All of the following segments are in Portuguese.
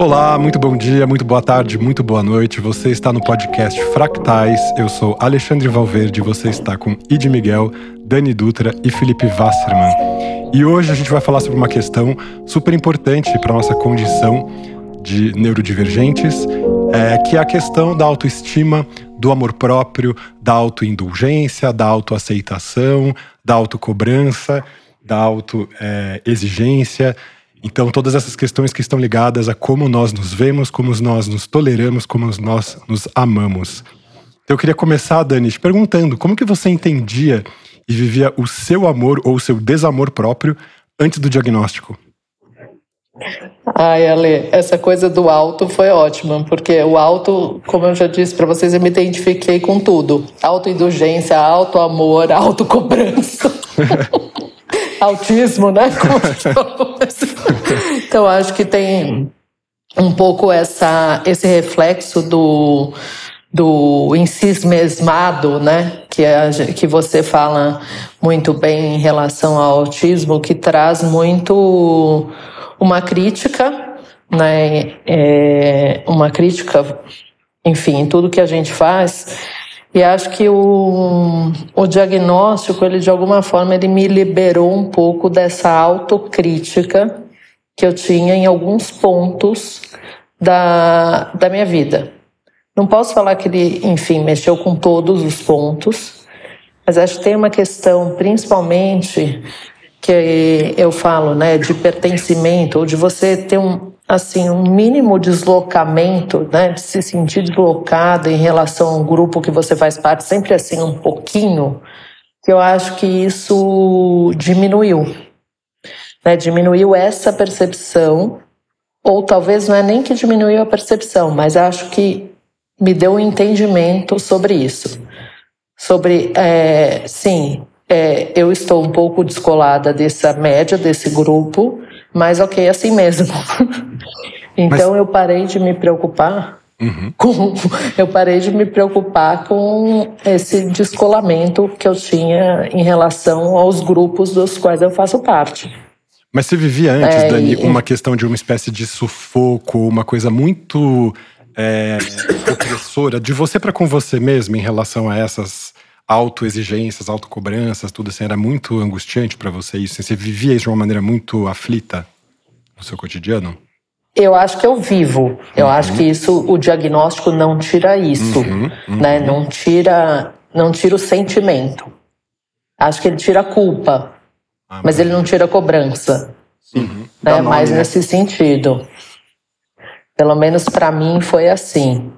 Olá, muito bom dia, muito boa tarde, muito boa noite. Você está no podcast Fractais. Eu sou Alexandre Valverde. Você está com Id Miguel, Dani Dutra e Felipe Wasserman. E hoje a gente vai falar sobre uma questão super importante para nossa condição de neurodivergentes, é, que é a questão da autoestima, do amor próprio, da autoindulgência, da autoaceitação, da autocobrança, da autoexigência. É, então, todas essas questões que estão ligadas a como nós nos vemos, como nós nos toleramos, como nós nos amamos. Então, eu queria começar, Dani, te perguntando como que você entendia e vivia o seu amor ou o seu desamor próprio antes do diagnóstico? Ai, Ale, essa coisa do alto foi ótima, porque o alto, como eu já disse para vocês, eu me identifiquei com tudo: autoindulgência, auto-amor, autocobrança. autismo, né? então acho que tem um pouco essa, esse reflexo do, do mesmado, né? Que, a, que você fala muito bem em relação ao autismo, que traz muito uma crítica, né? É, uma crítica, enfim, em tudo que a gente faz e acho que o, o diagnóstico, ele de alguma forma, ele me liberou um pouco dessa autocrítica que eu tinha em alguns pontos da, da minha vida. Não posso falar que ele, enfim, mexeu com todos os pontos, mas acho que tem uma questão, principalmente, que eu falo, né, de pertencimento, ou de você ter um, assim, um mínimo deslocamento, né, de se sentir deslocado em relação ao grupo que você faz parte, sempre assim um pouquinho, que eu acho que isso diminuiu. Né, diminuiu essa percepção, ou talvez não é nem que diminuiu a percepção, mas acho que me deu um entendimento sobre isso. Sobre, é, sim, é, eu estou um pouco descolada dessa média, desse grupo, mas ok, assim mesmo. então Mas... eu parei de me preocupar Uhum. Com, eu parei de me preocupar com esse descolamento que eu tinha em relação aos grupos dos quais eu faço parte. Mas você vivia antes, é, Dani, uma questão de uma espécie de sufoco, uma coisa muito é, opressora de você para com você mesmo em relação a essas autoexigências, autocobranças, tudo assim, era muito angustiante para você isso? Você vivia isso de uma maneira muito aflita no seu cotidiano? Eu acho que eu vivo. Eu uhum. acho que isso, o diagnóstico não tira isso, uhum, uhum. né? Não tira, não tira o sentimento. Acho que ele tira a culpa, ah, mas ele não tira cobrança. Uhum. Né? Mais né? nesse sentido. Pelo menos para mim foi assim.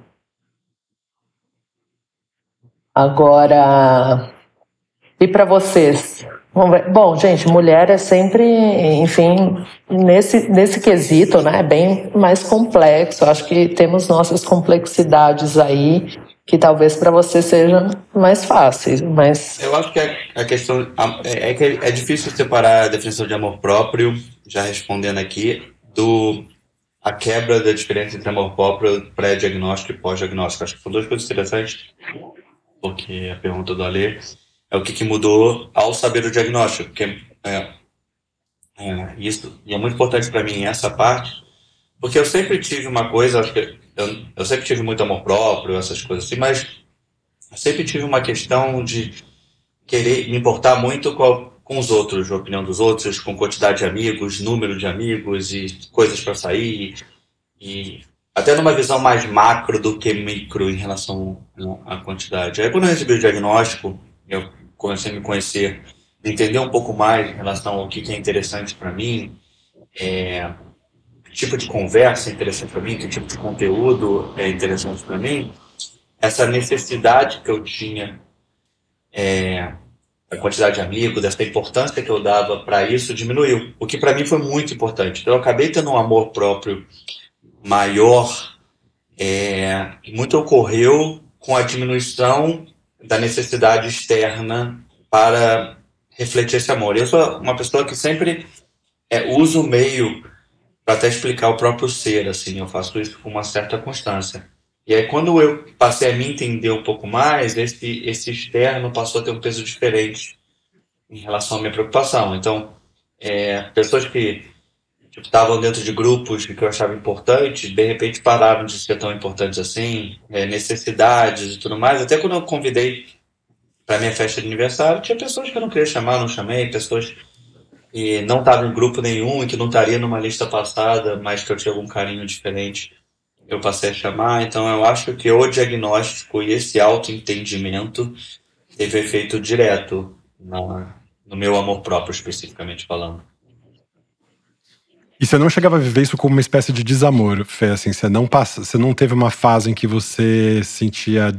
Agora, e para vocês? Bom, gente, mulher é sempre, enfim, nesse, nesse quesito, né, é bem mais complexo. Acho que temos nossas complexidades aí, que talvez para você seja mais fácil, mas... Eu acho que a, questão, é, é, que é difícil separar a definição de amor próprio, já respondendo aqui, do a quebra da diferença entre amor próprio pré-diagnóstico e pós-diagnóstico. Acho que são duas coisas interessantes porque a pergunta do Ale é o que, que mudou ao saber o diagnóstico, porque é, é, isso e é muito importante para mim essa parte, porque eu sempre tive uma coisa, acho que eu, eu sempre tive muito amor próprio, essas coisas assim, mas sempre tive uma questão de querer me importar muito com, a, com os outros, a opinião dos outros, com quantidade de amigos, número de amigos e coisas para sair e até numa visão mais macro do que micro em relação à quantidade. Aí quando eu recebi o diagnóstico, eu comecei a me conhecer, entender um pouco mais em relação ao que é interessante para mim, é, que tipo de conversa é interessante para mim, que tipo de conteúdo é interessante para mim, essa necessidade que eu tinha é, a quantidade de amigos, dessa importância que eu dava para isso diminuiu, o que para mim foi muito importante. Então eu acabei tendo um amor próprio maior é, que muito ocorreu com a diminuição da necessidade externa para refletir esse amor. Eu sou uma pessoa que sempre é, uso o meio para até explicar o próprio ser, assim, eu faço isso com uma certa constância. E aí quando eu passei a me entender um pouco mais, esse, esse externo passou a ter um peso diferente em relação à minha preocupação. Então, é, pessoas que estavam dentro de grupos que eu achava importantes, de repente pararam de ser tão importantes assim, é, necessidades e tudo mais. Até quando eu convidei para minha festa de aniversário, tinha pessoas que eu não queria chamar, não chamei, pessoas que não estavam em grupo nenhum e que não estaria numa lista passada, mas que eu tinha algum carinho diferente, eu passei a chamar. Então eu acho que o diagnóstico e esse autoentendimento teve efeito direto na, no meu amor próprio, especificamente falando. E você não chegava a viver isso como uma espécie de desamor, Fê? Assim, você não, passa, você não teve uma fase em que você sentia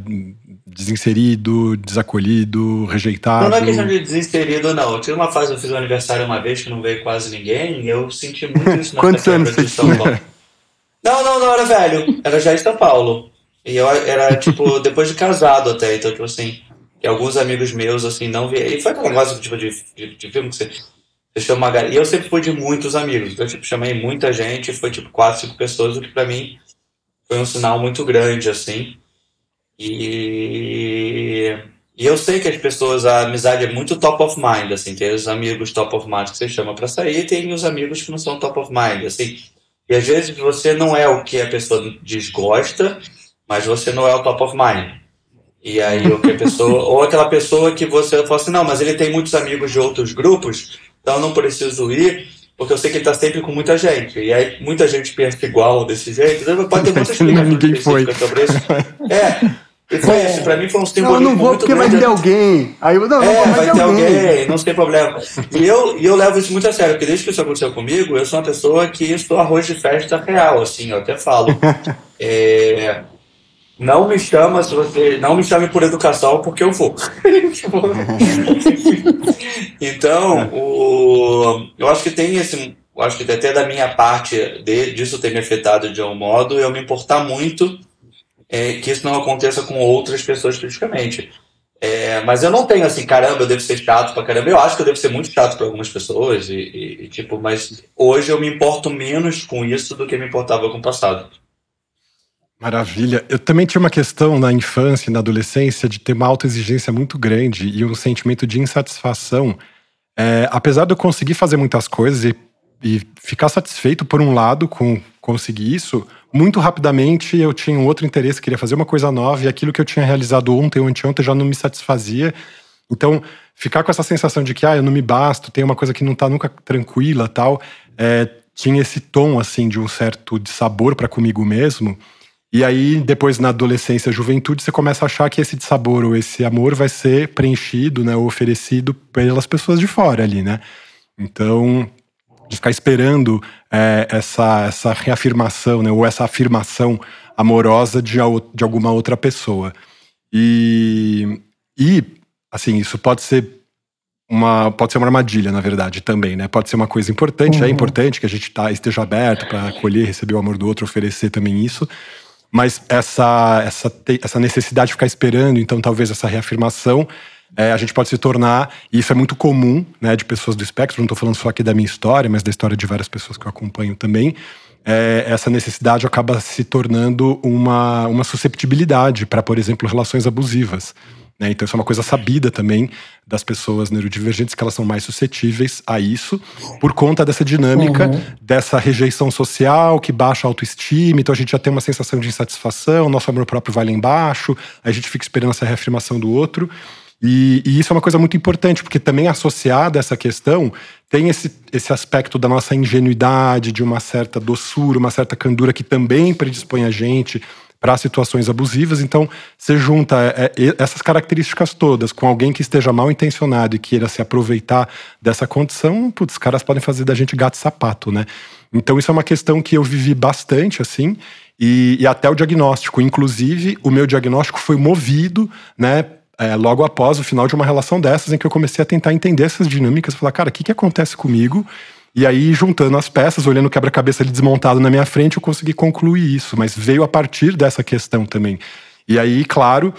desinserido, desacolhido, rejeitado? Não, não é questão de desinserido, não. Eu tive uma fase, eu fiz um aniversário uma vez que não veio quase ninguém, e eu senti muito isso na Quantos anos você São Paulo. Não, não, não era velho. Era já em São Paulo. E eu era, tipo, depois de casado até. Então, tipo assim, e alguns amigos meus, assim, não vieram. E foi aquele negócio, tipo, de, de, de filme que você chama uma E eu sempre fui de muitos amigos. Então, eu tipo, chamei muita gente, foi tipo quatro, cinco pessoas, o que para mim foi um sinal muito grande, assim. E, e eu sei que as pessoas, a amizade é muito top of mind, assim. Tem os amigos top of mind que você chama para sair, e tem os amigos que não são top of mind, assim. E às vezes você não é o que a pessoa desgosta, mas você não é o top of mind. E aí, o que a pessoa, ou aquela pessoa que você fala assim, não, mas ele tem muitos amigos de outros grupos, então eu não preciso ir, porque eu sei que ele está sempre com muita gente. E aí muita gente pensa igual desse jeito. Então, pode ter muitas explicações Ninguém foi. sobre isso. É. E foi isso, pra mim foi um simbolismo Não, eu não vou porque vai ter alguém. Aí eu, não, é, não, vai, ter alguém. alguém, não tem problema. E eu, e eu levo isso muito a sério, porque desde que isso aconteceu comigo, eu sou uma pessoa que estou arroz de festa real, assim, eu até falo. é, não me chama se você. Não me chame por educação, porque eu vou. então, o, eu acho que tem esse. Acho que até da minha parte de, disso ter me afetado de um modo, eu me importar muito é, que isso não aconteça com outras pessoas especificamente. É, mas eu não tenho assim, caramba, eu devo ser chato pra caramba. Eu acho que eu devo ser muito chato para algumas pessoas, e, e, tipo, mas hoje eu me importo menos com isso do que me importava com o passado. Maravilha. Eu também tinha uma questão na infância e na adolescência de ter uma autoexigência muito grande e um sentimento de insatisfação. É, apesar de eu conseguir fazer muitas coisas e, e, ficar satisfeito por um lado com conseguir isso, muito rapidamente eu tinha um outro interesse, queria fazer uma coisa nova e aquilo que eu tinha realizado ontem ou anteontem já não me satisfazia. Então, ficar com essa sensação de que ah, eu não me basto, tem uma coisa que não está nunca tranquila tal, é, tinha esse tom assim de um certo de sabor para comigo mesmo. E aí, depois na adolescência, juventude, você começa a achar que esse sabor ou esse amor vai ser preenchido, né, ou oferecido pelas pessoas de fora ali, né? Então, de ficar esperando é, essa, essa reafirmação, né, ou essa afirmação amorosa de, de alguma outra pessoa. E, e, assim, isso pode ser uma pode ser uma armadilha, na verdade, também, né? Pode ser uma coisa importante, é uhum. é importante que a gente tá, esteja aberto para acolher, receber o amor do outro, oferecer também isso. Mas essa, essa, essa necessidade de ficar esperando, então talvez essa reafirmação, é, a gente pode se tornar, e isso é muito comum né, de pessoas do espectro, não estou falando só aqui da minha história, mas da história de várias pessoas que eu acompanho também, é, essa necessidade acaba se tornando uma, uma susceptibilidade para, por exemplo, relações abusivas. Né? Então, isso é uma coisa sabida também das pessoas neurodivergentes, que elas são mais suscetíveis a isso, por conta dessa dinâmica, uhum. dessa rejeição social que baixa a autoestima. Então, a gente já tem uma sensação de insatisfação, nosso amor próprio vai lá embaixo, a gente fica esperando essa reafirmação do outro. E, e, isso é uma coisa muito importante, porque também associada a essa questão, tem esse, esse aspecto da nossa ingenuidade, de uma certa doçura, uma certa candura que também predispõe a gente para situações abusivas. Então, você junta é, é, essas características todas com alguém que esteja mal intencionado e queira se aproveitar dessa condição, putz, os caras podem fazer da gente gato sapato, né? Então, isso é uma questão que eu vivi bastante, assim, e, e até o diagnóstico. Inclusive, o meu diagnóstico foi movido, né? É, logo após o final de uma relação dessas, em que eu comecei a tentar entender essas dinâmicas, falar, cara, o que, que acontece comigo? E aí, juntando as peças, olhando o quebra-cabeça ali desmontado na minha frente, eu consegui concluir isso. Mas veio a partir dessa questão também. E aí, claro,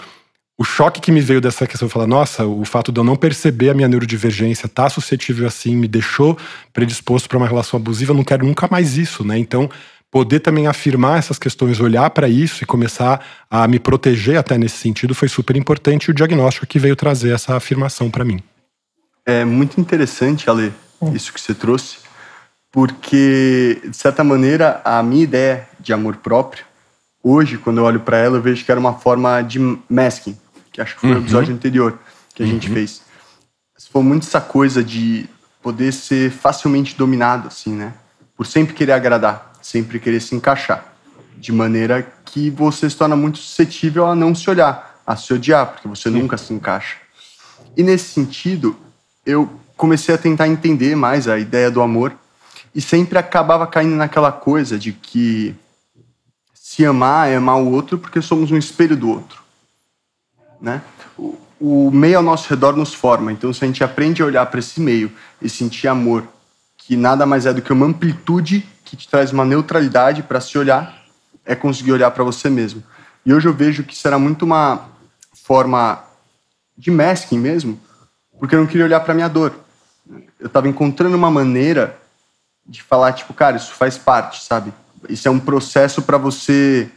o choque que me veio dessa questão, falar, nossa, o fato de eu não perceber a minha neurodivergência, tá suscetível assim, me deixou predisposto para uma relação abusiva, eu não quero nunca mais isso, né? Então, poder também afirmar essas questões, olhar para isso e começar a me proteger até nesse sentido foi super importante e o diagnóstico que veio trazer essa afirmação para mim. É muito interessante, Ale, isso que você trouxe, porque, de certa maneira, a minha ideia de amor próprio, hoje, quando eu olho para ela, eu vejo que era uma forma de masking, que acho que foi uhum. o episódio anterior que a gente uhum. fez. Foi muito essa coisa de poder ser facilmente dominado, assim, né? Por sempre querer agradar, sempre querer se encaixar. De maneira que você se torna muito suscetível a não se olhar, a se odiar, porque você Sim. nunca se encaixa. E nesse sentido, eu comecei a tentar entender mais a ideia do amor e sempre acabava caindo naquela coisa de que se amar é amar o outro porque somos um espelho do outro, né? O, o meio ao nosso redor nos forma, então se a gente aprende a olhar para esse meio e sentir amor, que nada mais é do que uma amplitude que te traz uma neutralidade para se olhar, é conseguir olhar para você mesmo. E hoje eu vejo que será muito uma forma de masking mesmo, porque eu não queria olhar para minha dor. Eu estava encontrando uma maneira de falar, tipo, cara, isso faz parte, sabe? Isso é um processo para você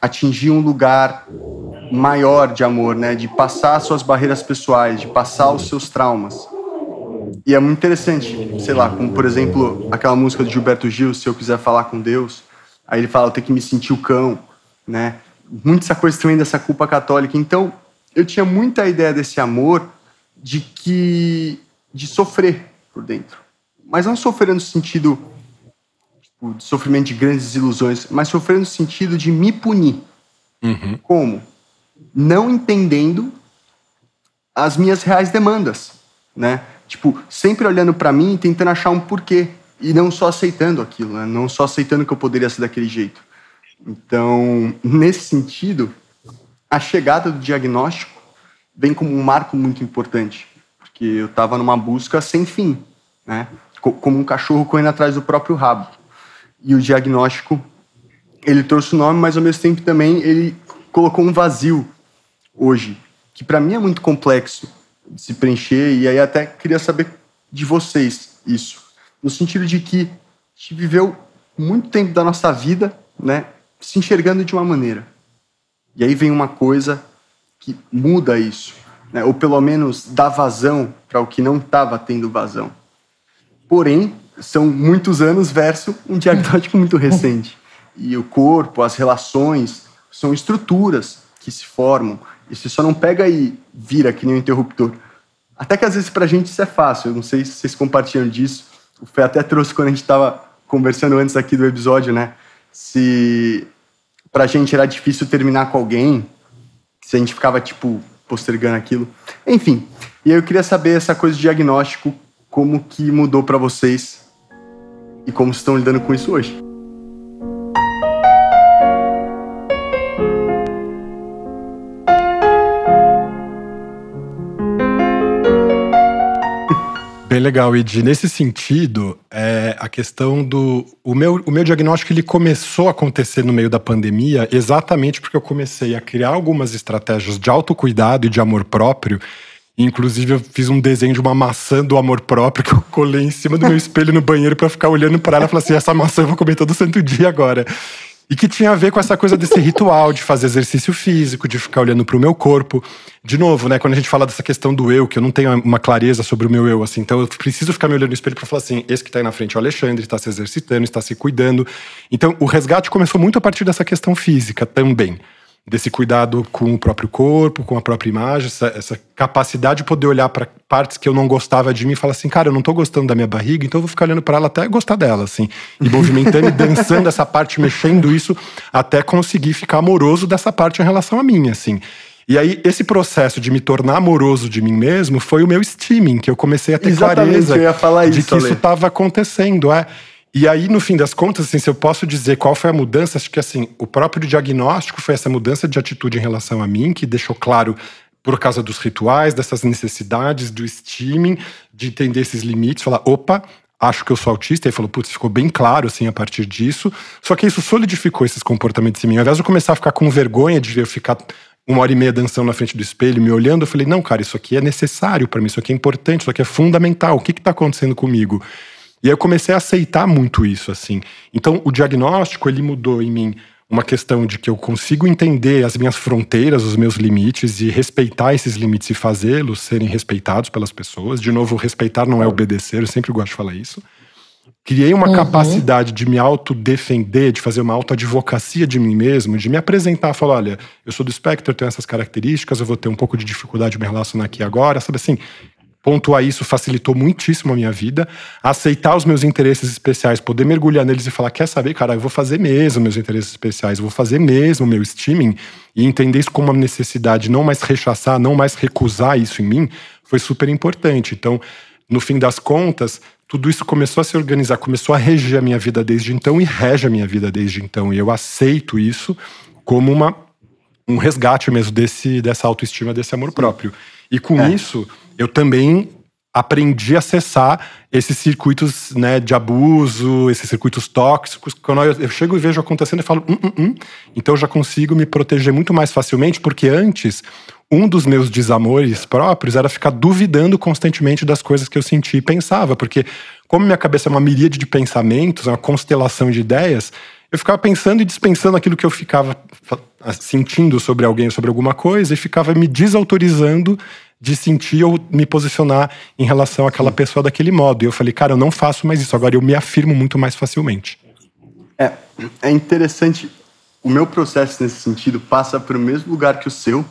atingir um lugar maior de amor, né? De passar suas barreiras pessoais, de passar os seus traumas. E é muito interessante, sei lá, como por exemplo aquela música do Gilberto Gil, Se Eu Quiser Falar com Deus. Aí ele fala, eu tenho que me sentir o cão, né? Muito essa coisa também dessa culpa católica. Então, eu tinha muita ideia desse amor de que de sofrer por dentro mas não sofrer no sentido tipo, de sofrimento de grandes desilusões, mas sofrer no sentido de me punir. Uhum. Como? Não entendendo as minhas reais demandas, né? Tipo, sempre olhando para mim e tentando achar um porquê e não só aceitando aquilo, né? não só aceitando que eu poderia ser daquele jeito. Então, nesse sentido, a chegada do diagnóstico vem como um marco muito importante, porque eu estava numa busca sem fim, né? Como um cachorro correndo atrás do próprio rabo. E o diagnóstico, ele trouxe o nome, mas ao mesmo tempo também ele colocou um vazio hoje, que para mim é muito complexo de se preencher, e aí até queria saber de vocês isso, no sentido de que a gente viveu muito tempo da nossa vida, né, se enxergando de uma maneira. E aí vem uma coisa que muda isso, né, ou pelo menos dá vazão para o que não estava tendo vazão. Porém, são muitos anos versus um diagnóstico muito recente. E o corpo, as relações, são estruturas que se formam. E você só não pega e vira que nem um interruptor. Até que às vezes para a gente isso é fácil. Eu não sei se vocês compartilham disso. O Fê até trouxe quando a gente estava conversando antes aqui do episódio, né? Se para a gente era difícil terminar com alguém, se a gente ficava, tipo, postergando aquilo. Enfim, e aí eu queria saber essa coisa de diagnóstico, como que mudou para vocês e como estão lidando com isso hoje. Bem legal, Ed. Nesse sentido, é, a questão do. O meu, o meu diagnóstico ele começou a acontecer no meio da pandemia exatamente porque eu comecei a criar algumas estratégias de autocuidado e de amor próprio Inclusive, eu fiz um desenho de uma maçã do amor próprio que eu colei em cima do meu espelho no banheiro para ficar olhando para ela e falar assim: essa maçã eu vou comer todo santo dia agora. E que tinha a ver com essa coisa desse ritual de fazer exercício físico, de ficar olhando para o meu corpo. De novo, né, quando a gente fala dessa questão do eu, que eu não tenho uma clareza sobre o meu eu, assim, então eu preciso ficar me olhando no espelho para falar assim: esse que está aí na frente é o Alexandre, está se exercitando, está se cuidando. Então, o resgate começou muito a partir dessa questão física também desse cuidado com o próprio corpo, com a própria imagem, essa, essa capacidade de poder olhar para partes que eu não gostava de mim e falar assim, cara, eu não tô gostando da minha barriga, então eu vou ficar olhando para ela até gostar dela, assim, e movimentando e dançando essa parte, mexendo isso, até conseguir ficar amoroso dessa parte em relação a mim, assim. E aí, esse processo de me tornar amoroso de mim mesmo foi o meu steaming, que eu comecei a ter Exatamente, clareza eu ia falar de que isso estava acontecendo. É. E aí, no fim das contas, assim, se eu posso dizer qual foi a mudança, acho que assim, o próprio diagnóstico foi essa mudança de atitude em relação a mim, que deixou claro por causa dos rituais, dessas necessidades, do steaming, de entender esses limites, falar, opa, acho que eu sou autista, e falou, putz, ficou bem claro, assim, a partir disso. Só que isso solidificou esses comportamentos em mim. Ao invés de eu começar a ficar com vergonha de eu ficar uma hora e meia dançando na frente do espelho, me olhando, eu falei, não, cara, isso aqui é necessário para mim, isso aqui é importante, isso aqui é fundamental, o que está acontecendo comigo? E aí eu comecei a aceitar muito isso, assim. Então, o diagnóstico, ele mudou em mim uma questão de que eu consigo entender as minhas fronteiras, os meus limites e respeitar esses limites e fazê-los serem respeitados pelas pessoas. De novo, respeitar não é obedecer, eu sempre gosto de falar isso. criei uma uhum. capacidade de me autodefender, de fazer uma autoadvocacia de mim mesmo, de me apresentar, falar, olha, eu sou do espectro, eu tenho essas características, eu vou ter um pouco de dificuldade de me relacionar aqui agora, sabe assim? Pontuar isso facilitou muitíssimo a minha vida. Aceitar os meus interesses especiais, poder mergulhar neles e falar: quer saber, cara, eu vou fazer mesmo meus interesses especiais, vou fazer mesmo meu streaming e entender isso como uma necessidade, não mais rechaçar, não mais recusar isso em mim, foi super importante. Então, no fim das contas, tudo isso começou a se organizar, começou a reger a minha vida desde então e rege a minha vida desde então. E eu aceito isso como uma, um resgate mesmo desse, dessa autoestima, desse amor próprio. E com é. isso, eu também aprendi a acessar esses circuitos né, de abuso, esses circuitos tóxicos. Quando eu, eu chego e vejo acontecendo, eu falo, hum, hum, hum. então eu já consigo me proteger muito mais facilmente, porque antes um dos meus desamores próprios era ficar duvidando constantemente das coisas que eu sentia e pensava, porque como minha cabeça é uma miríade de pensamentos, uma constelação de ideias, eu ficava pensando e dispensando aquilo que eu ficava sentindo sobre alguém, sobre alguma coisa, e ficava me desautorizando de sentir ou me posicionar em relação àquela pessoa daquele modo. E eu falei, cara, eu não faço mais isso, agora eu me afirmo muito mais facilmente. É, é interessante. O meu processo nesse sentido passa para o mesmo lugar que o seu,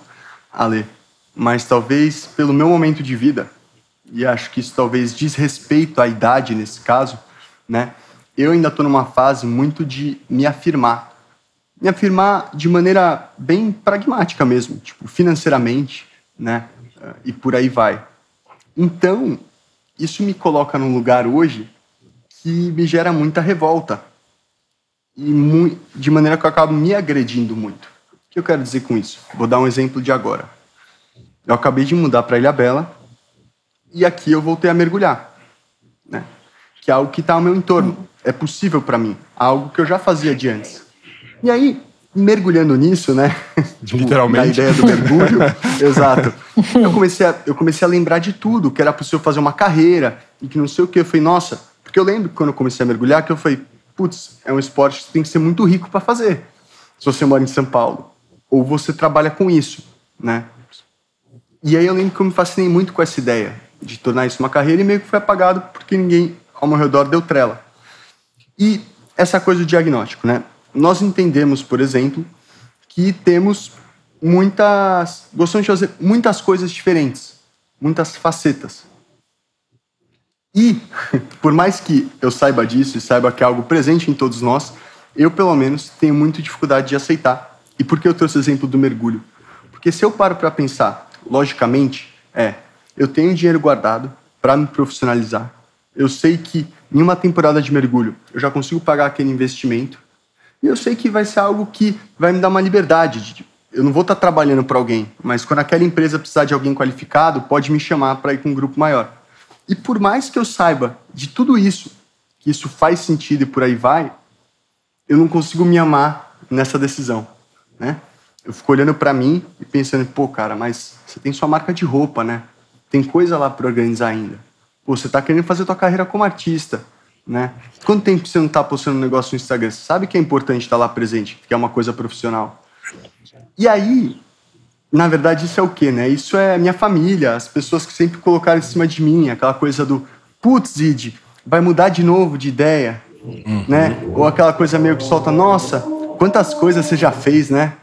Ale, mas talvez pelo meu momento de vida, e acho que isso talvez diz respeito à idade nesse caso, né? Eu ainda estou numa fase muito de me afirmar. Me afirmar de maneira bem pragmática mesmo, tipo, financeiramente, né? E por aí vai. Então, isso me coloca num lugar hoje que me gera muita revolta. E de maneira que eu acabo me agredindo muito. O que eu quero dizer com isso? Vou dar um exemplo de agora. Eu acabei de mudar para Ilha Bela e aqui eu voltei a mergulhar, né? Que é algo que está ao meu entorno. É possível para mim, algo que eu já fazia de antes. E aí, mergulhando nisso, né? Literalmente. A ideia do mergulho. exato. Eu comecei, a, eu comecei a lembrar de tudo, que era possível fazer uma carreira e que não sei o que. Eu falei, nossa, porque eu lembro quando eu comecei a mergulhar que eu falei, putz, é um esporte que tem que ser muito rico para fazer. Se você mora em São Paulo ou você trabalha com isso, né? E aí eu lembro que eu me fascinei muito com essa ideia de tornar isso uma carreira e meio que foi apagado porque ninguém ao meu redor deu trela. E essa coisa do diagnóstico, né? Nós entendemos, por exemplo, que temos muitas, gostamos de fazer muitas coisas diferentes, muitas facetas. E, por mais que eu saiba disso e saiba que é algo presente em todos nós, eu, pelo menos, tenho muita dificuldade de aceitar e por que eu trouxe o exemplo do mergulho? Porque se eu paro para pensar, logicamente, é, eu tenho dinheiro guardado para me profissionalizar. Eu sei que em uma temporada de mergulho eu já consigo pagar aquele investimento. E eu sei que vai ser algo que vai me dar uma liberdade. De, eu não vou estar trabalhando para alguém, mas quando aquela empresa precisar de alguém qualificado, pode me chamar para ir com um grupo maior. E por mais que eu saiba de tudo isso, que isso faz sentido e por aí vai, eu não consigo me amar nessa decisão né? Eu fico olhando para mim e pensando, pô, cara, mas você tem sua marca de roupa, né? Tem coisa lá para organizar ainda. Pô, você tá querendo fazer tua carreira como artista, né? Quanto tempo você não tá postando um negócio no Instagram? Você sabe que é importante estar tá lá presente, que é uma coisa profissional. E aí, na verdade, isso é o quê, né? Isso é minha família, as pessoas que sempre colocaram em cima de mim, aquela coisa do, putz, Zid, vai mudar de novo de ideia, uhum. né? Ou aquela coisa meio que solta, nossa, quantas coisas você já fez, né?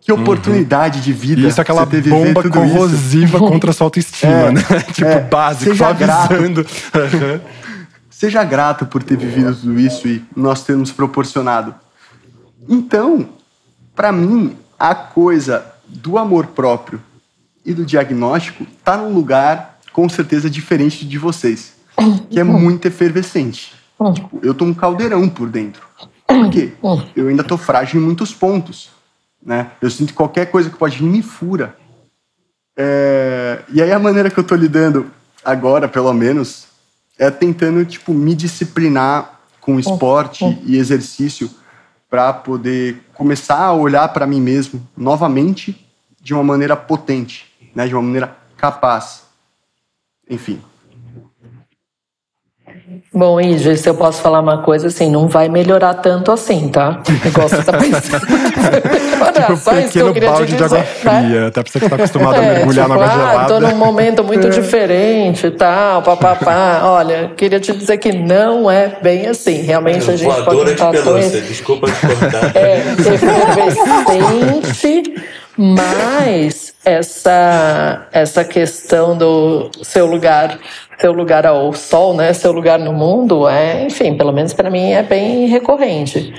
Que uhum. oportunidade uhum. de vida. Isso é aquela bomba corrosiva isso. contra a sua autoestima, é, né? tipo, é, básico, só avisando. Seja grato por ter vivido tudo isso e nós termos proporcionado. Então, para mim, a coisa do amor próprio e do diagnóstico tá num lugar com certeza diferente de vocês, que é muito efervescente. Tipo, eu tô um caldeirão por dentro. Por quê? Eu ainda tô frágil em muitos pontos. Né? Eu sinto que qualquer coisa que pode vir me fura. É... E aí a maneira que eu tô lidando agora, pelo menos, é tentando tipo me disciplinar com esporte e exercício para poder começar a olhar para mim mesmo novamente de uma maneira potente, né? De uma maneira capaz. Enfim. Bom, Ige, se eu posso falar uma coisa assim, não vai melhorar tanto assim, tá? O negócio tá pensando. tipo, Só um pequeno balde de água né? fria, até pra você que tá acostumado é, a mergulhar tipo, na água ah, gelada. tô num momento muito é. diferente e tal, papapá. Olha, queria te dizer que não é bem assim. Realmente a gente pode estar... De pelúcia, desculpa te cortar. É, efervescente, mas essa, essa questão do seu lugar seu lugar ao sol, né, seu lugar no mundo, é, enfim, pelo menos para mim é bem recorrente.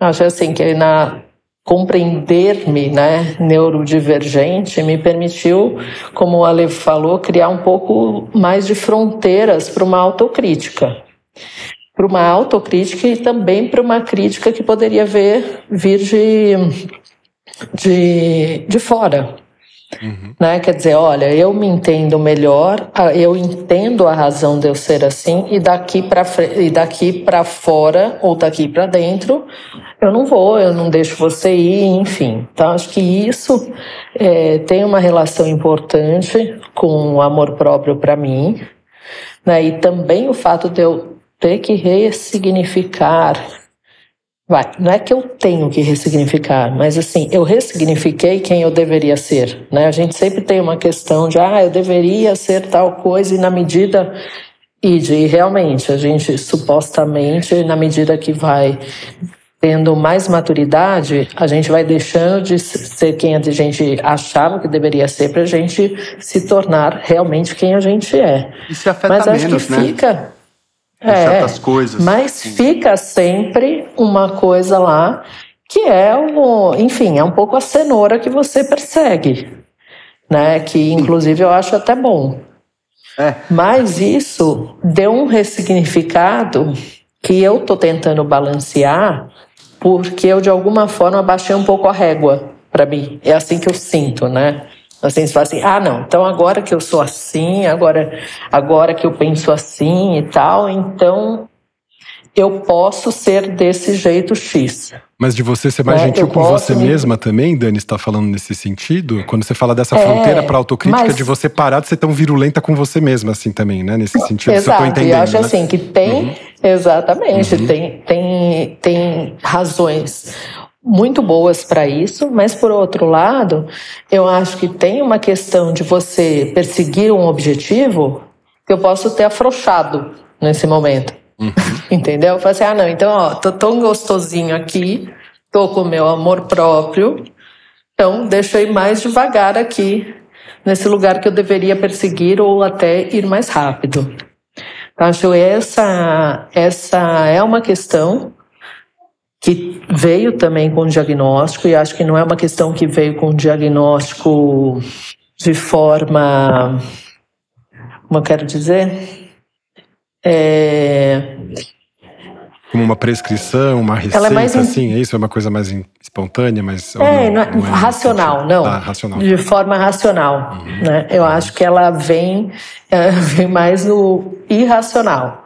Acho assim que na compreender-me, né, neurodivergente, me permitiu, como o Ale falou, criar um pouco mais de fronteiras para uma autocrítica. Para uma autocrítica e também para uma crítica que poderia ver, vir de, de, de fora, Uhum. Né? Quer dizer, olha, eu me entendo melhor, eu entendo a razão de eu ser assim, e daqui para e daqui para fora ou daqui para dentro, eu não vou, eu não deixo você ir, enfim. Então, acho que isso é, tem uma relação importante com o amor próprio para mim, né? e também o fato de eu ter que ressignificar Vai, não é que eu tenho que ressignificar, mas assim, eu ressignifiquei quem eu deveria ser, né? A gente sempre tem uma questão de, ah, eu deveria ser tal coisa e na medida e de realmente a gente supostamente na medida que vai tendo mais maturidade, a gente vai deixando de ser quem a gente achava que deveria ser para a gente se tornar realmente quem a gente é. Isso afeta Mas acho menos, que né? fica é, certas coisas. Mas fica sempre uma coisa lá que é o, enfim, é um pouco a cenoura que você persegue, né? Que inclusive eu acho até bom. É. Mas isso deu um ressignificado que eu tô tentando balancear porque eu de alguma forma baixei um pouco a régua para mim. É assim que eu sinto, né? Assim, você fala assim, ah, não, então agora que eu sou assim, agora, agora que eu penso assim e tal, então eu posso ser desse jeito X. Mas de você ser mais é, gentil com você me... mesma também, Dani, está falando nesse sentido? Quando você fala dessa é, fronteira para autocrítica, mas... de você parar de ser tão virulenta com você mesma, assim também, né? Nesse sentido, Exato, eu tô entendendo. eu acho né? assim que tem, uhum. exatamente, uhum. Tem, tem, tem razões muito boas para isso, mas por outro lado, eu acho que tem uma questão de você perseguir um objetivo que eu posso ter afrouxado nesse momento. Uhum. Entendeu? Eu falei assim: ah, não, então, ó, tô tão gostosinho aqui, tô com meu amor próprio, então ir mais devagar aqui, nesse lugar que eu deveria perseguir ou até ir mais rápido. Então, acho essa, essa é uma questão que veio também com diagnóstico, e acho que não é uma questão que veio com diagnóstico de forma. Como eu quero dizer? É, como uma prescrição, uma receita, é mais assim, é isso? É uma coisa mais espontânea, mas... É, não, não, não é racional, não. Ah, racional. De forma racional, uhum. né? Eu acho que ela vem, ela vem mais no irracional.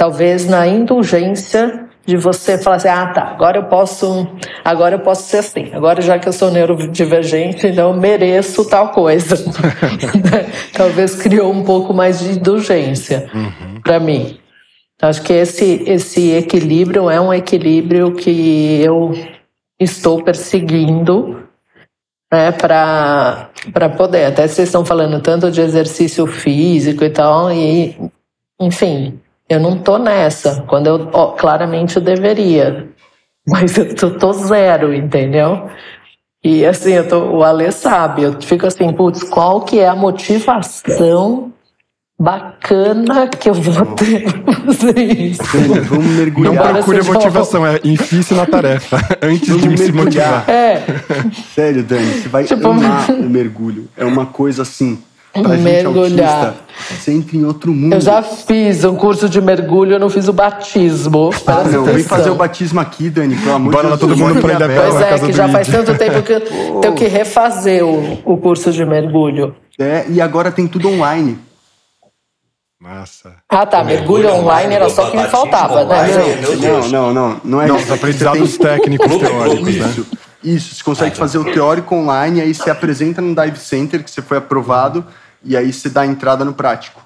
Talvez na indulgência de você falar assim, ah, tá, agora eu posso, agora eu posso ser assim. Agora já que eu sou neurodivergente, então eu mereço tal coisa. Talvez criou um pouco mais de indulgência uhum. para mim. Acho que esse esse equilíbrio é um equilíbrio que eu estou perseguindo né, para para poder. Até vocês estão falando tanto de exercício físico e tal e enfim, eu não tô nessa, quando eu ó, claramente eu deveria. Mas eu tô, tô, zero, entendeu? E assim, eu tô, o Ale sabe, eu fico assim, putz, qual que é a motivação bacana que eu vou ter pra fazer isso. Vamos mergulhar. Não procure a motivação, é enfie na tarefa antes Vamos de se motivar. É. Sério, Dani, você vai tipo, amar o mergulho. É uma coisa assim, pra mergulhar. Gente autista, você entra em outro mundo. Eu já fiz um curso de mergulho, eu não fiz o batismo. Ah, não, vem fazer o batismo aqui, Dani, pelo amor Bora de Deus. Bora lá todo mundo pra Ilha Pois é, que já faz tanto tempo que eu tenho que refazer o, o curso de mergulho. É, e agora tem tudo online. Massa. Ah, tá. Mergulho, mergulho online era só o que me faltava, né? Não, não, não. Não é não, os aprendizados técnicos teóricos, né? Isso. Você consegue fazer o teórico online, aí você apresenta no Dive Center que você foi aprovado, e aí você dá a entrada no prático.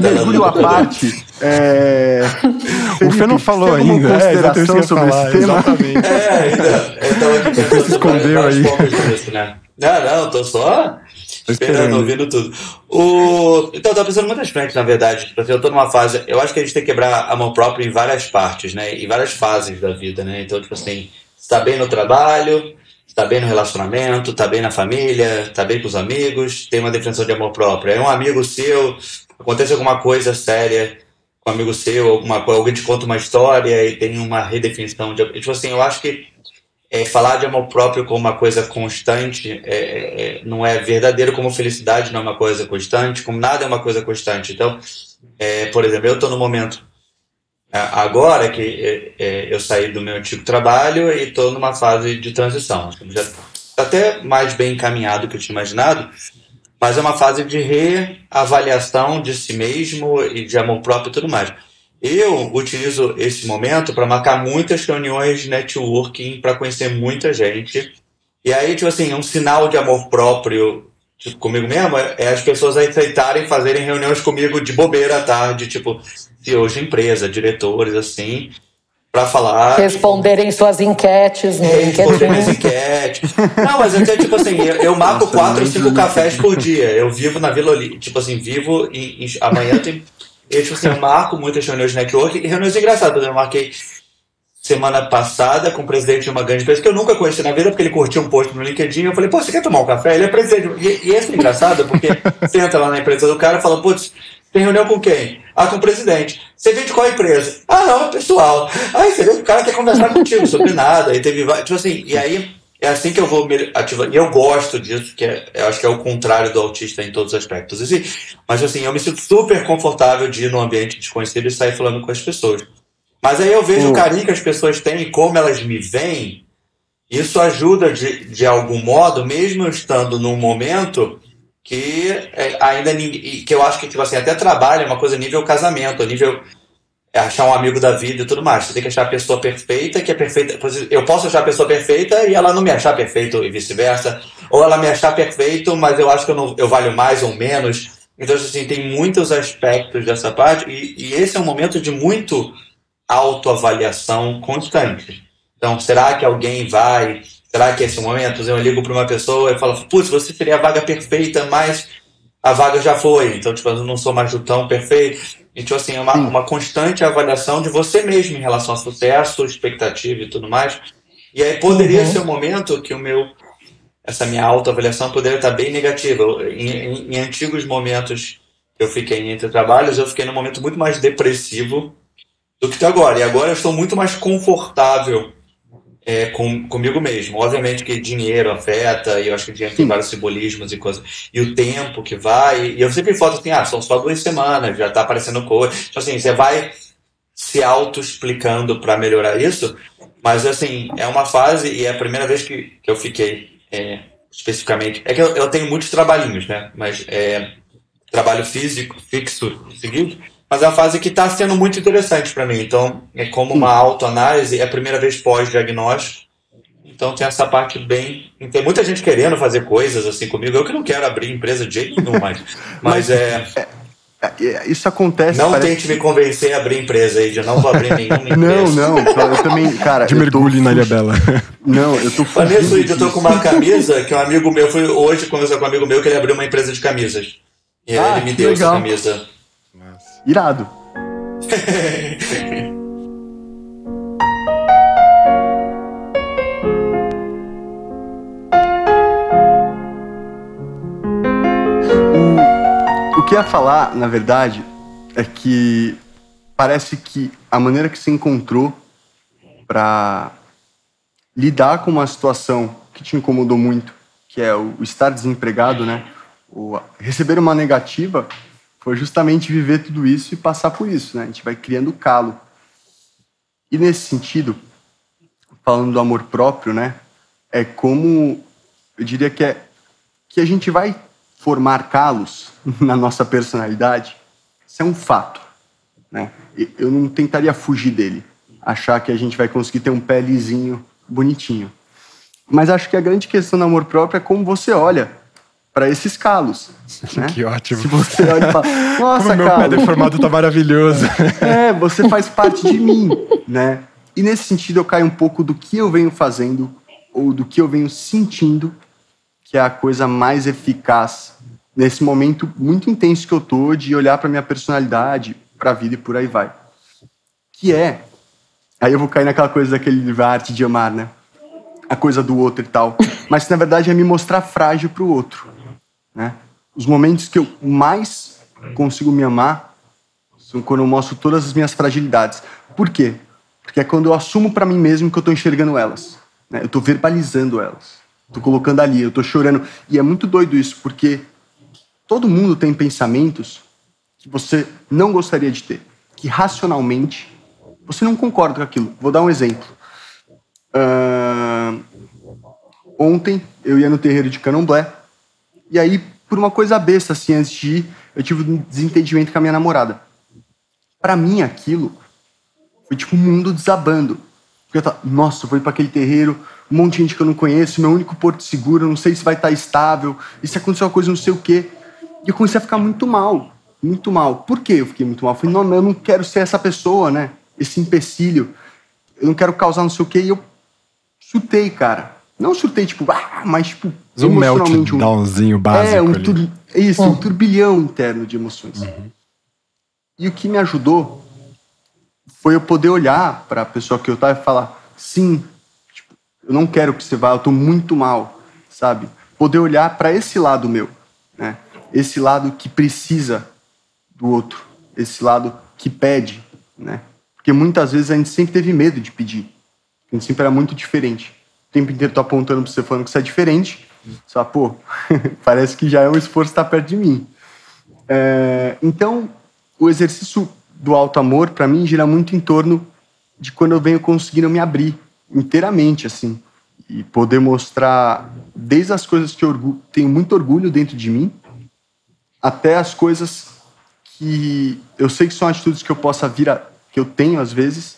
Mergulho à parte. É... o Fê não falou ainda. Consideração é, sobre falar, esse tema. Exatamente. É, ainda. Então, o Fê se escondeu aí. Disso, né? Não, não, tô só esperando, ouvindo tudo. O... Então, eu tô pensando muitas frentes, na verdade. Tipo assim, eu tô numa fase. Eu acho que a gente tem que quebrar a mão própria em várias partes, né? Em várias fases da vida, né? Então, tipo assim, está bem no trabalho, está bem no relacionamento, está bem na família, está bem com os amigos, tem uma definição de amor próprio. É um amigo seu, acontece alguma coisa séria com um amigo seu, alguma alguém te conta uma história e tem uma redefinição de. Tipo assim, eu acho que é, falar de amor próprio como uma coisa constante é, é, não é verdadeiro, como felicidade não é uma coisa constante, como nada é uma coisa constante. Então, é, por exemplo, eu estou no momento é, agora que é, é, eu saí do meu antigo trabalho e estou numa fase de transição. Já até mais bem encaminhado do que eu tinha imaginado, mas é uma fase de reavaliação de si mesmo e de amor próprio e tudo mais. Eu utilizo esse momento para marcar muitas reuniões de networking, para conhecer muita gente. E aí, tipo assim, um sinal de amor próprio tipo, comigo mesmo é as pessoas aceitarem fazerem reuniões comigo de bobeira à tarde, tipo, CEOs de empresa, diretores, assim, para falar. Responderem suas enquetes no LinkedIn. minhas enquetes. Não, mas até, tipo assim, eu, eu marco Nossa, quatro ou cinco cafés por dia. Eu vivo na Vila Olímpia, tipo assim, vivo em, em amanhã tem. Eu, tipo assim, eu marco muitas reuniões de network e reuniões engraçadas. Exemplo, eu marquei semana passada com o presidente de uma grande empresa que eu nunca conheci na vida, porque ele curtiu um post no LinkedIn. Eu falei, pô, você quer tomar um café? Ele é presidente. E, e isso é engraçado, porque você entra lá na empresa do cara e fala, putz, tem reunião com quem? Ah, com o presidente. Você vem de qual empresa? Ah, não, pessoal. Aí você vê que o cara quer conversar contigo sobre nada. E teve tipo assim, e aí é assim que eu vou ativar. E eu gosto disso, que é, eu acho que é o contrário do autista em todos os aspectos. Assim, mas assim, eu me sinto super confortável de ir num ambiente desconhecido e sair falando com as pessoas. Mas aí eu vejo o carinho que as pessoas têm e como elas me veem. Isso ajuda de, de algum modo, mesmo estando num momento que é, ainda que eu acho que tipo assim, até trabalho é uma coisa nível casamento, nível é achar um amigo da vida e tudo mais. Você tem que achar a pessoa perfeita, que é perfeita. Eu posso achar a pessoa perfeita e ela não me achar perfeito e vice-versa. Ou ela me achar perfeito, mas eu acho que eu, não, eu valho mais ou menos. Então, assim, tem muitos aspectos dessa parte e, e esse é um momento de muito autoavaliação constante. Então, será que alguém vai Será que esse o momento? Eu ligo para uma pessoa e falo, putz, você seria a vaga perfeita, mas a vaga já foi. Então, tipo, eu não sou mais tão perfeito. E, tipo assim, é uma, uma constante avaliação de você mesmo em relação ao sucesso, expectativa e tudo mais. E aí poderia uhum. ser um momento que o meu essa minha autoavaliação poderia estar bem negativa. Em, em, em, antigos momentos que eu fiquei entre trabalhos, eu fiquei num momento muito mais depressivo do que agora. E agora eu estou muito mais confortável é, com, comigo mesmo. Obviamente que dinheiro afeta, e eu acho que dinheiro tem vários simbolismos e coisas. E o tempo que vai. E eu sempre falo assim: ah, são só duas semanas, já tá aparecendo coisa. Então, assim, você vai se auto-explicando para melhorar isso, mas, assim, é uma fase, e é a primeira vez que, que eu fiquei é, especificamente. É que eu, eu, tenho muitos trabalhinhos, né? Mas é, trabalho físico, fixo, seguido mas é uma fase que está sendo muito interessante para mim. Então, é como uma autoanálise, é a primeira vez pós-diagnóstico. Então, tem essa parte bem. Tem muita gente querendo fazer coisas assim comigo. Eu que não quero abrir empresa de jeito nenhum mais. Mas, mas é, é, é. Isso acontece. Não parece... tente me convencer a abrir empresa aí, já não vou abrir nenhuma empresa. Não, não, eu também, cara. De mergulho na Ilha Bela. Não, eu tô falando. isso, eu tô com uma camisa que um amigo meu foi hoje conversar com um amigo meu que ele abriu uma empresa de camisas. E ah, ele me deu legal. essa camisa. Irado. o, o que ia falar, na verdade, é que parece que a maneira que se encontrou para lidar com uma situação que te incomodou muito, que é o estar desempregado, né? O receber uma negativa foi justamente viver tudo isso e passar por isso, né? A gente vai criando calo. E nesse sentido, falando do amor próprio, né? É como eu diria que é que a gente vai formar calos na nossa personalidade. Isso é um fato, né? Eu não tentaria fugir dele, achar que a gente vai conseguir ter um pé lisinho, bonitinho. Mas acho que a grande questão do amor próprio é como você olha para esses calos. Né? Que ótimo. Se você olha e fala, nossa, Como meu calo. pé deformado tá maravilhoso. É, você faz parte de mim, né? E nesse sentido eu caio um pouco do que eu venho fazendo ou do que eu venho sentindo que é a coisa mais eficaz nesse momento muito intenso que eu tô de olhar para minha personalidade, para a vida e por aí vai. Que é, aí eu vou cair naquela coisa daquele livro A Arte de Amar, né? A coisa do outro e tal. Mas na verdade é me mostrar frágil para o outro, né? Os momentos que eu mais consigo me amar são quando eu mostro todas as minhas fragilidades. Por quê? Porque é quando eu assumo para mim mesmo que eu tô enxergando elas. Né? Eu tô verbalizando elas. Tô colocando ali, eu tô chorando. E é muito doido isso, porque todo mundo tem pensamentos que você não gostaria de ter. Que racionalmente você não concorda com aquilo. Vou dar um exemplo. Ahn, ontem eu ia no terreiro de Candomblé. E aí, por uma coisa besta, assim, antes de ir, eu tive um desentendimento com a minha namorada. Pra mim, aquilo foi tipo um mundo desabando. Porque eu tava, nossa, eu vou ir pra aquele terreiro, um monte de gente que eu não conheço, meu único porto seguro, não sei se vai estar estável, e se acontecer uma coisa, não sei o quê. E eu comecei a ficar muito mal, muito mal. Por que eu fiquei muito mal? Eu falei, não, eu não quero ser essa pessoa, né? Esse empecilho. Eu não quero causar não sei o quê. E eu surtei, cara. Não surtei, tipo, ah, mas tipo, Um emocionalmente. meltdownzinho básico É, um, ali. tur... isso, um turbilhão interno de emoções. E o que me ajudou foi eu poder olhar para a pessoa que eu tava e falar: sim, tipo, eu não quero que você vá, eu tô muito mal, sabe? Poder olhar para esse lado meu, né? Esse lado que precisa do outro, esse lado que pede, né? Porque muitas vezes a gente sempre teve medo de pedir. A gente sempre era muito diferente. Tempo inteiro tô apontando pra você falando que você é diferente. Só, pô, parece que já é um esforço estar perto de mim. É, então, o exercício do alto amor, para mim, gira muito em torno de quando eu venho conseguindo me abrir inteiramente, assim. E poder mostrar desde as coisas que eu tenho muito orgulho dentro de mim, até as coisas que eu sei que são atitudes que eu possa vir a, que eu tenho às vezes,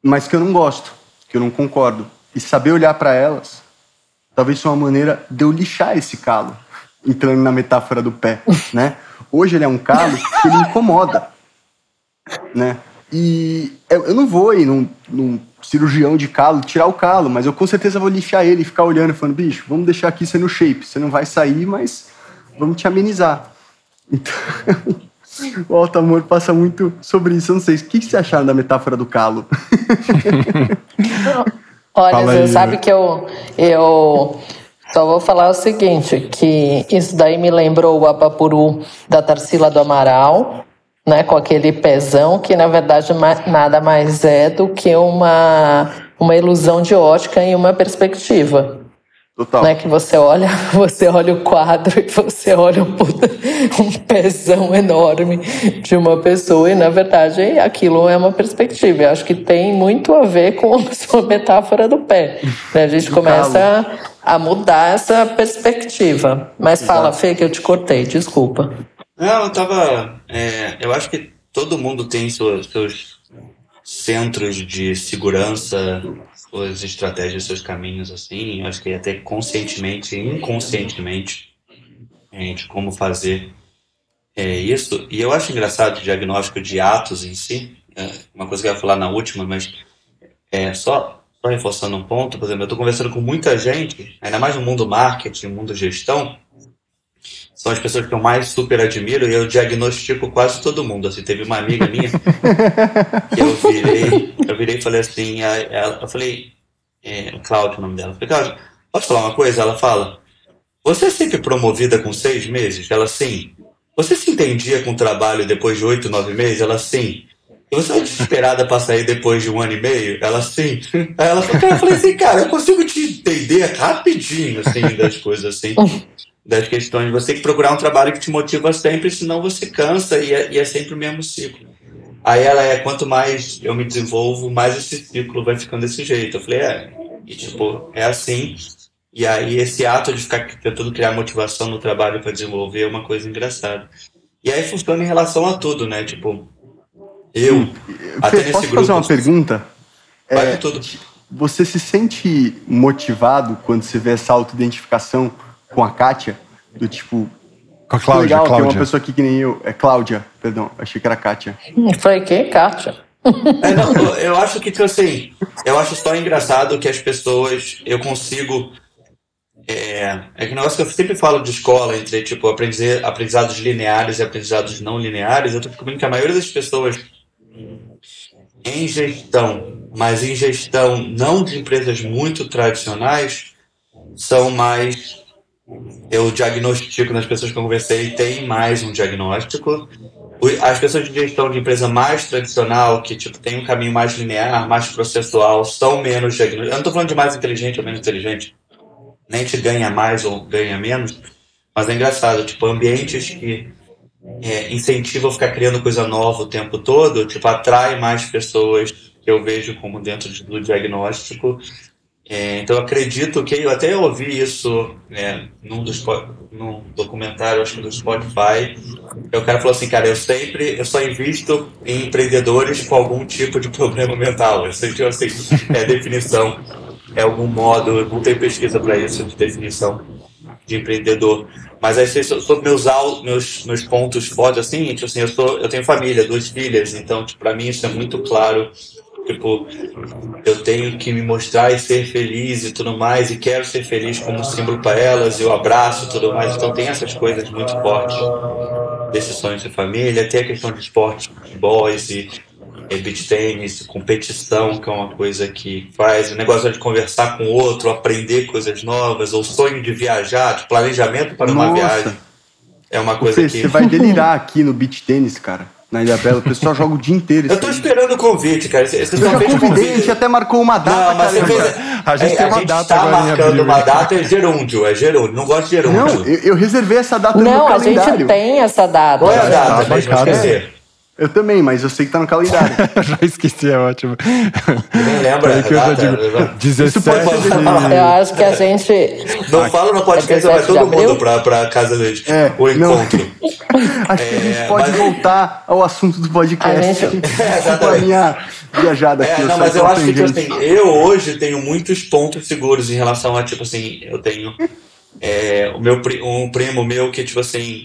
mas que eu não gosto, que eu não concordo. E saber olhar para elas, talvez seja uma maneira de eu lixar esse calo, entrando na metáfora do pé, né? Hoje ele é um calo que ele incomoda, né? E eu, eu não vou ir num, num cirurgião de calo tirar o calo, mas eu com certeza vou lixar ele e ficar olhando e falando, bicho, vamos deixar aqui você no shape, você não vai sair, mas vamos te amenizar. Então, o alto amor passa muito sobre isso. Eu não sei, o que que você acharam da metáfora do calo? Olha, Fala você aí, sabe né? que eu, eu só vou falar o seguinte, que isso daí me lembrou o Abapuru da Tarsila do Amaral, né, com aquele pezão, que na verdade nada mais é do que uma, uma ilusão de ótica e uma perspectiva. Total. Né, que você olha, você olha o quadro e você olha um, puta- um pezão enorme de uma pessoa e na verdade aquilo é uma perspectiva. Eu acho que tem muito a ver com a sua metáfora do pé. né? A gente Do começa a mudar essa perspectiva. Mas fala, Fê, que eu te cortei, desculpa. Não, eu tava. é, eu acho que todo mundo tem suas- seus centros de segurança, suas estratégias, seus caminhos, assim. Acho que até conscientemente e inconscientemente é, de como fazer é, isso. E eu acho engraçado o diagnóstico de atos em si. é, uma coisa que eu ia falar na última, mas é, só, só reforçando um ponto, por exemplo, eu estou conversando com muita gente, ainda mais no mundo marketing, no mundo gestão, são as pessoas que eu mais super admiro e eu diagnostico quase todo mundo. Assim, teve uma amiga minha que eu virei, eu virei e falei assim, ela, eu falei, é, Cláudia, o nome dela. Eu falei, Cláudia, posso falar uma coisa? Ela fala, você é sempre promovida com seis meses? Ela, sim. Você se entendia com o trabalho depois de oito, nove meses? Ela, sim. Você é desesperada pra sair depois de um ano e meio? Ela, sim. Aí ela falou, eu falei assim, cara, eu consigo te entender rapidinho, assim, das coisas, assim das questões. Você tem que procurar um trabalho que te motiva sempre, senão você cansa e é, e é sempre o mesmo ciclo. Aí ela é, quanto mais eu me desenvolvo, mais esse ciclo vai ficando desse jeito. Eu falei, é, e tipo, é assim. E aí esse ato de ficar tentando criar motivação no trabalho para desenvolver é uma coisa engraçada. E aí funciona em relação a tudo, né? Tipo, eu, até Fê, nesse posso grupo. fazer uma pergunta? Vai É, tudo. Você se sente motivado quando você vê essa autoidentificação com a Kátia, do tipo. Com a Cláudia, legal, Cláudia. tem uma pessoa aqui que nem eu. É Cláudia, perdão, achei que era Kátia. Foi quem? Kátia. É, não, eu- acho que, tipo assim, eu acho só engraçado que as pessoas, eu consigo. É, é que o negócio que eu sempre falo de escola, entre tipo aprendiz- aprendizados lineares e aprendizados não lineares, eu tô descobrindo que a maioria das pessoas em gestão, mas em gestão não de empresas muito tradicionais, são mais. Eu diagnostico nas pessoas que eu conversei, tem mais um diagnóstico. As pessoas de gestão de empresa mais tradicional, que tipo, tem um caminho mais linear, mais processual, são menos diagnosticados. Eu não estou falando de mais inteligente ou menos inteligente. Nem te ganha mais ou ganha menos. Mas é engraçado, tipo, ambientes que é, incentivam ficar criando coisa nova o tempo todo, tipo, atrai mais pessoas que eu vejo como dentro de- do diagnóstico. É, então eu acredito que eu até ouvi isso né, num, dos, num documentário, acho que do Spotify. E o cara falou assim, cara, eu sempre, eu só invisto em empreendedores com algum tipo de problema mental. Eu sempre assim, é definição, é algum modo, não tem pesquisa para isso de definição de empreendedor. Mas aí se- sobre meus, meus, meus pontos fortes, assim, tipo assim, eu, sou, eu tenho família, duas filhas, então, tipo, pra mim isso é muito claro. Tipo, eu tenho que me mostrar e ser feliz e tudo mais, e quero ser feliz como símbolo para elas, e eu abraço e tudo mais. Então tem essas coisas muito fortes desse sonho de família. Tem a questão de esporte, boys e, beach tênis, competição, que é uma coisa que faz. O negócio de conversar com o outro, aprender coisas novas, ou sonho de viajar, de planejamento para uma Nossa. viagem. É uma Você, coisa que. você vai delirar aqui no beach tênis, cara. Na Ilha Bela. O pessoal joga o dia inteiro. Eu tô aí. esperando o convite, cara. Você você Eu já fez convidei, a convite. gente até marcou uma data, Não, mas fez. A gente é, tem uma a gente data tá marcando uma data, é gerúndio, é gerúndio. Não gosto de gerúndio. Não, eu, eu reservei essa data no Não, meu a gente calendário. tem essa data. Qual é a data? tá Deixa eu marcado. esquecer. Eu também, mas eu sei que tá no calendário. já esqueci, é ótimo. Nem lembra a que eu já digo. 17 pode ser de... Eu acho que a gente. Não fala no podcast, É vai 17 de todo mundo pra, pra casa deles. É, o não. encontro. Acho que a gente É, pode mas- voltar ao assunto do podcast. A gente- Desculpa a minha viajada aqui. É, não, mas eu acho que, tipo assim, eu hoje tenho muitos pontos seguros em relação a, tipo assim, eu tenho é, o meu um primo meu que, tipo assim,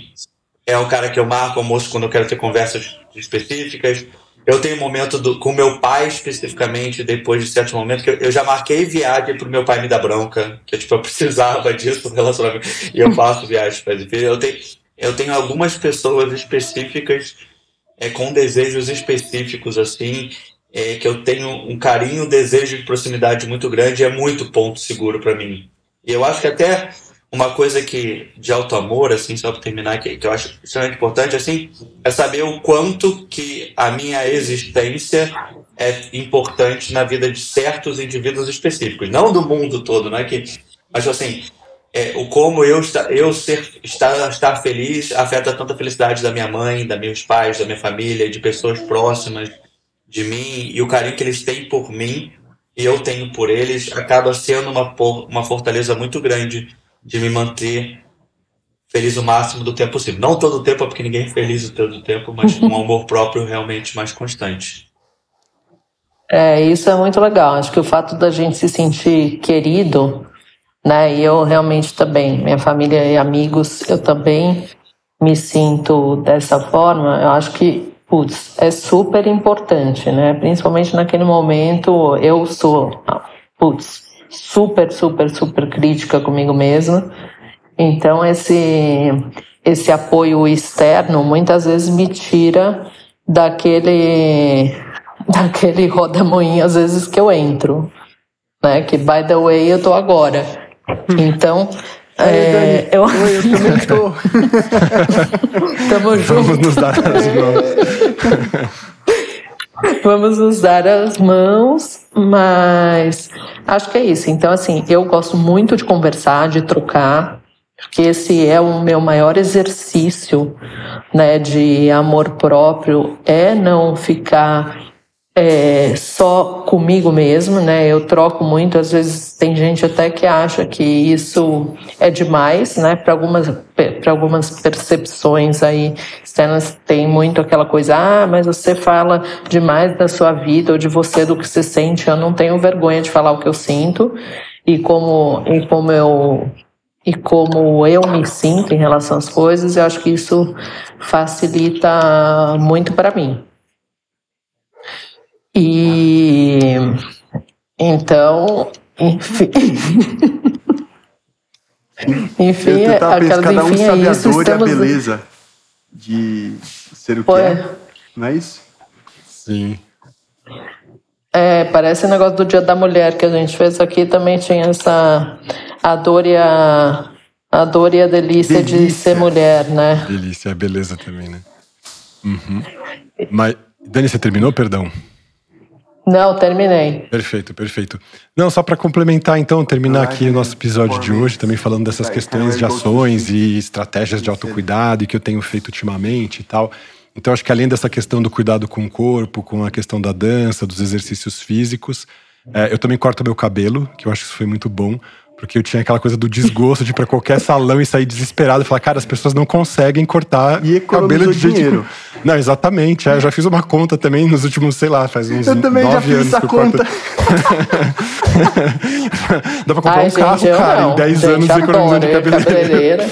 é um cara que eu marco almoço quando eu quero ter conversas específicas. Eu tenho um momento do, com meu pai especificamente, depois de certo momento, que eu, eu já marquei viagem pro meu pai me dar bronca, que tipo, eu precisava disso no relacionamento, e eu faço viagens para. Eu tenho, eu tenho algumas pessoas específicas é, com desejos específicos, assim, é, que eu tenho um carinho, um desejo de proximidade muito grande, é muito ponto seguro para mim. E eu acho que até uma coisa que de alto amor, assim, só para terminar, que, que eu acho extremamente importante, assim, é saber o quanto que a minha existência é importante na vida de certos indivíduos específicos, não do mundo todo, não é que, mas assim, é, o como eu, eu ser, estar, estar feliz afeta tanto a felicidade da minha mãe, da meus pais, da minha família, de pessoas próximas de mim e o carinho que eles têm por mim e eu tenho por eles acaba sendo uma, uma fortaleza muito grande de me manter feliz o máximo do tempo possível. Não todo o tempo, porque ninguém é feliz o todo o tempo, mas um amor próprio realmente mais constante. É, isso é muito legal. Acho que o fato da gente se sentir querido, né? E eu realmente também, minha família e amigos, eu também me sinto dessa forma. Eu acho que, putz, é super importante, né? Principalmente naquele momento, eu sou, putz, super, super, super crítica comigo mesma. Então, esse, esse apoio externo muitas vezes me tira daquele, daquele roda-moinho, às vezes, que eu entro. Né? Que, by the way, eu tô agora. Então, é, Dani, eu, Oi, eu também tô. tamo Vamos junto. nos dar as mãos. Vamos nos dar as mãos, mas acho que é isso. Então, assim, eu gosto muito de conversar, de trocar, porque esse é o meu maior exercício, né, de amor próprio, é não ficar é, só comigo mesmo, né? Eu troco muito, às vezes tem gente até que acha que isso é demais, né? Para algumas para algumas percepções aí externas tem muito aquela coisa, ah, mas você fala demais da sua vida ou de você do que você sente. Eu não tenho vergonha de falar o que eu sinto e como e como eu e como eu me sinto em relação às coisas, eu acho que isso facilita muito para mim. E então, enfim. enfim, eu, eu aquela pensando, cada um enfim, sabe é a isso, dor estamos... e a beleza de ser o que Pô, é. é. Não é isso? Sim. É, parece o negócio do Dia da Mulher que a gente fez aqui, também tinha essa a dor e a, a dor e a delícia, de Delícia. ser mulher, né? Delícia, é beleza também, né? Uhum. Mas, Dani, você terminou, perdão? Não, terminei. Perfeito, perfeito. Não, só para complementar, então, terminar aqui o nosso episódio de hoje, também falando dessas questões de ações e estratégias de autocuidado e que eu tenho feito ultimamente e tal. Então, acho que além dessa questão do cuidado com o corpo, com a questão da dança, dos exercícios físicos, é, eu também corto meu cabelo, que eu acho que isso foi muito bom, porque eu tinha aquela coisa do desgosto de ir pra qualquer salão e sair desesperado e falar, cara, as pessoas não conseguem cortar E cabelo de jeito dinheiro. Não, exatamente. é, eu já fiz uma conta também nos últimos, sei lá, faz uns Eu também já nove fiz anos essa que eu corto- conta. Dá pra comprar Ai, um carro, gente, eu cara, não. em 10 gente, anos de economia de cabeleireira.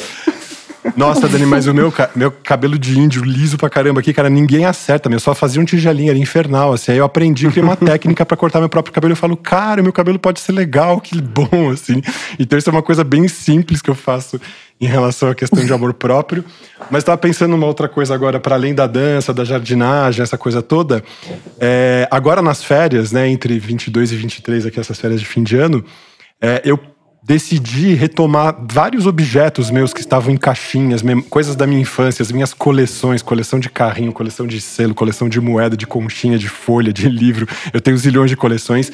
Nossa, Dani, mas o meu, meu cabelo de índio liso pra caramba aqui, cara, ninguém acerta. Eu só fazia um tigelinho, era infernal, assim. Aí eu aprendi, criei uma técnica pra cortar meu próprio cabelo. Eu falo, cara, meu cabelo pode ser legal, que bom, assim. Então isso é uma coisa bem simples que eu faço em relação à questão de amor próprio. Mas tava pensando numa outra coisa agora, para além da dança, da jardinagem, essa coisa toda. É, agora nas férias, né, entre 22 e 23, aqui essas férias de fim de ano, é, eu decidi retomar vários objetos meus que estavam em caixinhas, coisas da minha infância, as minhas coleções, coleção de carrinho, coleção de selo, coleção de moeda, de conchinha, de folha, de livro. Eu tenho zilhões de coleções.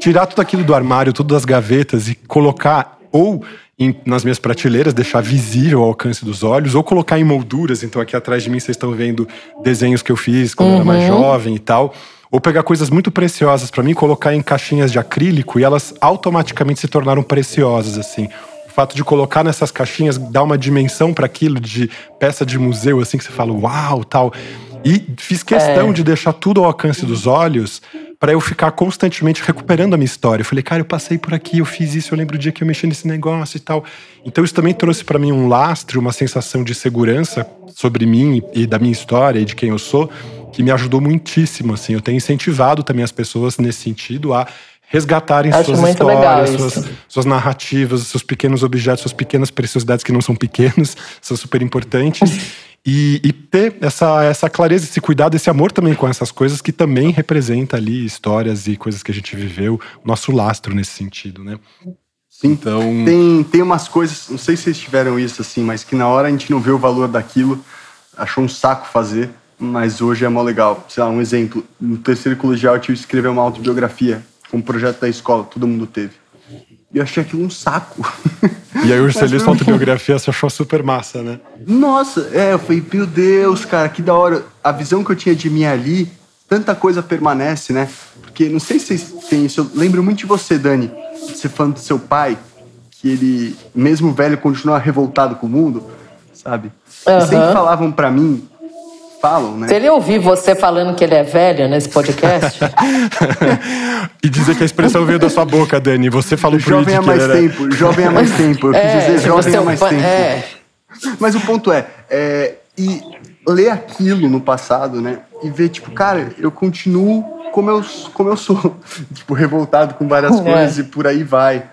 Tirar tudo aquilo do armário, tudo das gavetas e colocar ou em- nas minhas prateleiras, deixar visível ao alcance dos olhos, ou colocar em molduras. Então aqui atrás de mim vocês estão vendo desenhos que eu fiz quando eu era mais jovem e tal. Ou pegar coisas muito preciosas pra mim, colocar em caixinhas de acrílico e elas automaticamente se tornaram preciosas, assim. O fato de colocar nessas caixinhas dá uma dimensão para aquilo de peça de museu, assim, que você fala, uau, tal. E fiz questão É. de deixar tudo ao alcance dos olhos para eu ficar constantemente recuperando a minha história. Eu falei, cara, eu passei por aqui, eu fiz isso, eu lembro o dia que eu mexi nesse negócio e tal. Então isso também trouxe para mim um lastro, uma sensação de segurança sobre mim e da minha história e de quem eu sou, que me ajudou muitíssimo, assim. Eu tenho incentivado também as pessoas nesse sentido a resgatarem Acho suas histórias, suas, suas narrativas, seus pequenos objetos, suas pequenas preciosidades que não são pequenos, são super importantes. E, e ter essa, essa clareza, esse cuidado, esse amor também com essas coisas que também representa ali histórias e coisas que a gente viveu, nosso lastro nesse sentido, né? Sim. Então, Tem, tem umas coisas, não sei se vocês tiveram isso assim, mas que na hora a gente não vê o valor daquilo, achou um saco fazer, mas hoje é mó legal. Sei lá, um exemplo. No terceiro colegial eu tive que escrever uma autobiografia, um projeto da escola, todo mundo teve. E eu achei aquilo um saco. e aí hoje você lê sua autobiografia, você achou super massa, né? Nossa, é, eu falei, meu Deus, cara, que da hora. A visão que eu tinha de mim ali, tanta coisa permanece, né? Porque não sei se vocês têm isso, eu lembro muito de você, Dani, você falando do seu pai, que ele, mesmo velho, continua revoltado com o mundo, sabe? E Aham. sempre falavam pra mim, falam, né? Se ele ouvir você falando que ele é velho nesse podcast, e dizer que a expressão veio da sua boca, Dani. Você falou pro Jovem há que mais era... tempo, jovem há mais tempo. Eu quis é, dizer jovem há mais tempo. é, Mas o ponto é, é, e ler aquilo no passado, né? E ver, tipo, cara, eu continuo como eu, como eu sou. tipo, revoltado com várias É. coisas e por aí vai.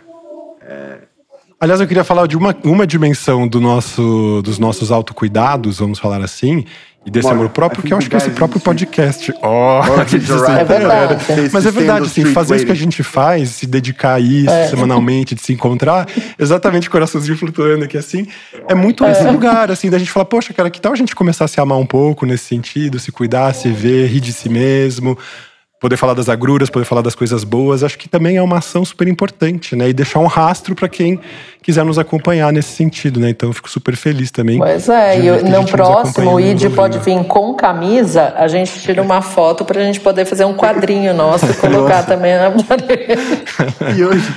Aliás, eu queria falar de uma, uma dimensão do nosso, dos nossos autocuidados, vamos falar assim, e desse amor próprio, que eu acho que é esse próprio podcast. Ó, Oh, que. É verdade. Mas é verdade, assim, fazer isso que a gente faz, se dedicar a isso É. semanalmente, de se encontrar, exatamente coraçãozinho flutuando aqui assim, é muito esse lugar, assim, da gente falar, poxa, cara, que tal a gente começar a se amar um pouco nesse sentido, se cuidar, se ver, rir de si mesmo, poder falar das agruras, poder falar das coisas boas, acho que também é uma ação super importante, né? E deixar um rastro para quem quiser nos acompanhar nesse sentido, né? Então eu fico super feliz também. Pois é, e no próximo o ID pode ouvindo. vir com camisa, a gente tira uma foto pra gente poder fazer um quadrinho nosso e colocar Nossa. também na parede. E hoje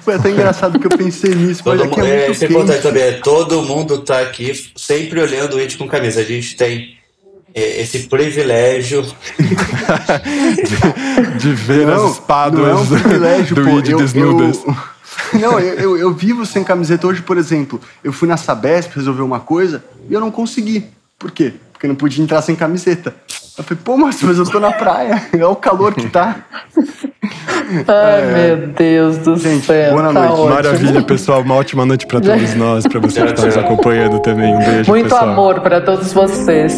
foi até engraçado que eu pensei nisso, mas Todo aqui mundo, é é, muito isso é importante saber. Todo mundo tá aqui sempre olhando o It com camisa. A gente tem é, esse privilégio. de ver Não, as espadas não é um privilégio, do pô. Id Eu- desnudas. eu- Não, eu, eu, eu vivo sem camiseta hoje, por exemplo. Eu fui na Sabesp resolver uma coisa e eu não consegui. Por quê? Porque eu não podia entrar sem camiseta. Eu falei, pô, mas, mas eu tô na praia. É o calor que tá. Ai, é... meu Deus do Gente, céu. boa tá noite. ótimo. Maravilha, pessoal. Uma ótima noite pra todos nós, pra você que tá nos acompanhando também. Um beijo, Muito pessoal. amor para todos vocês.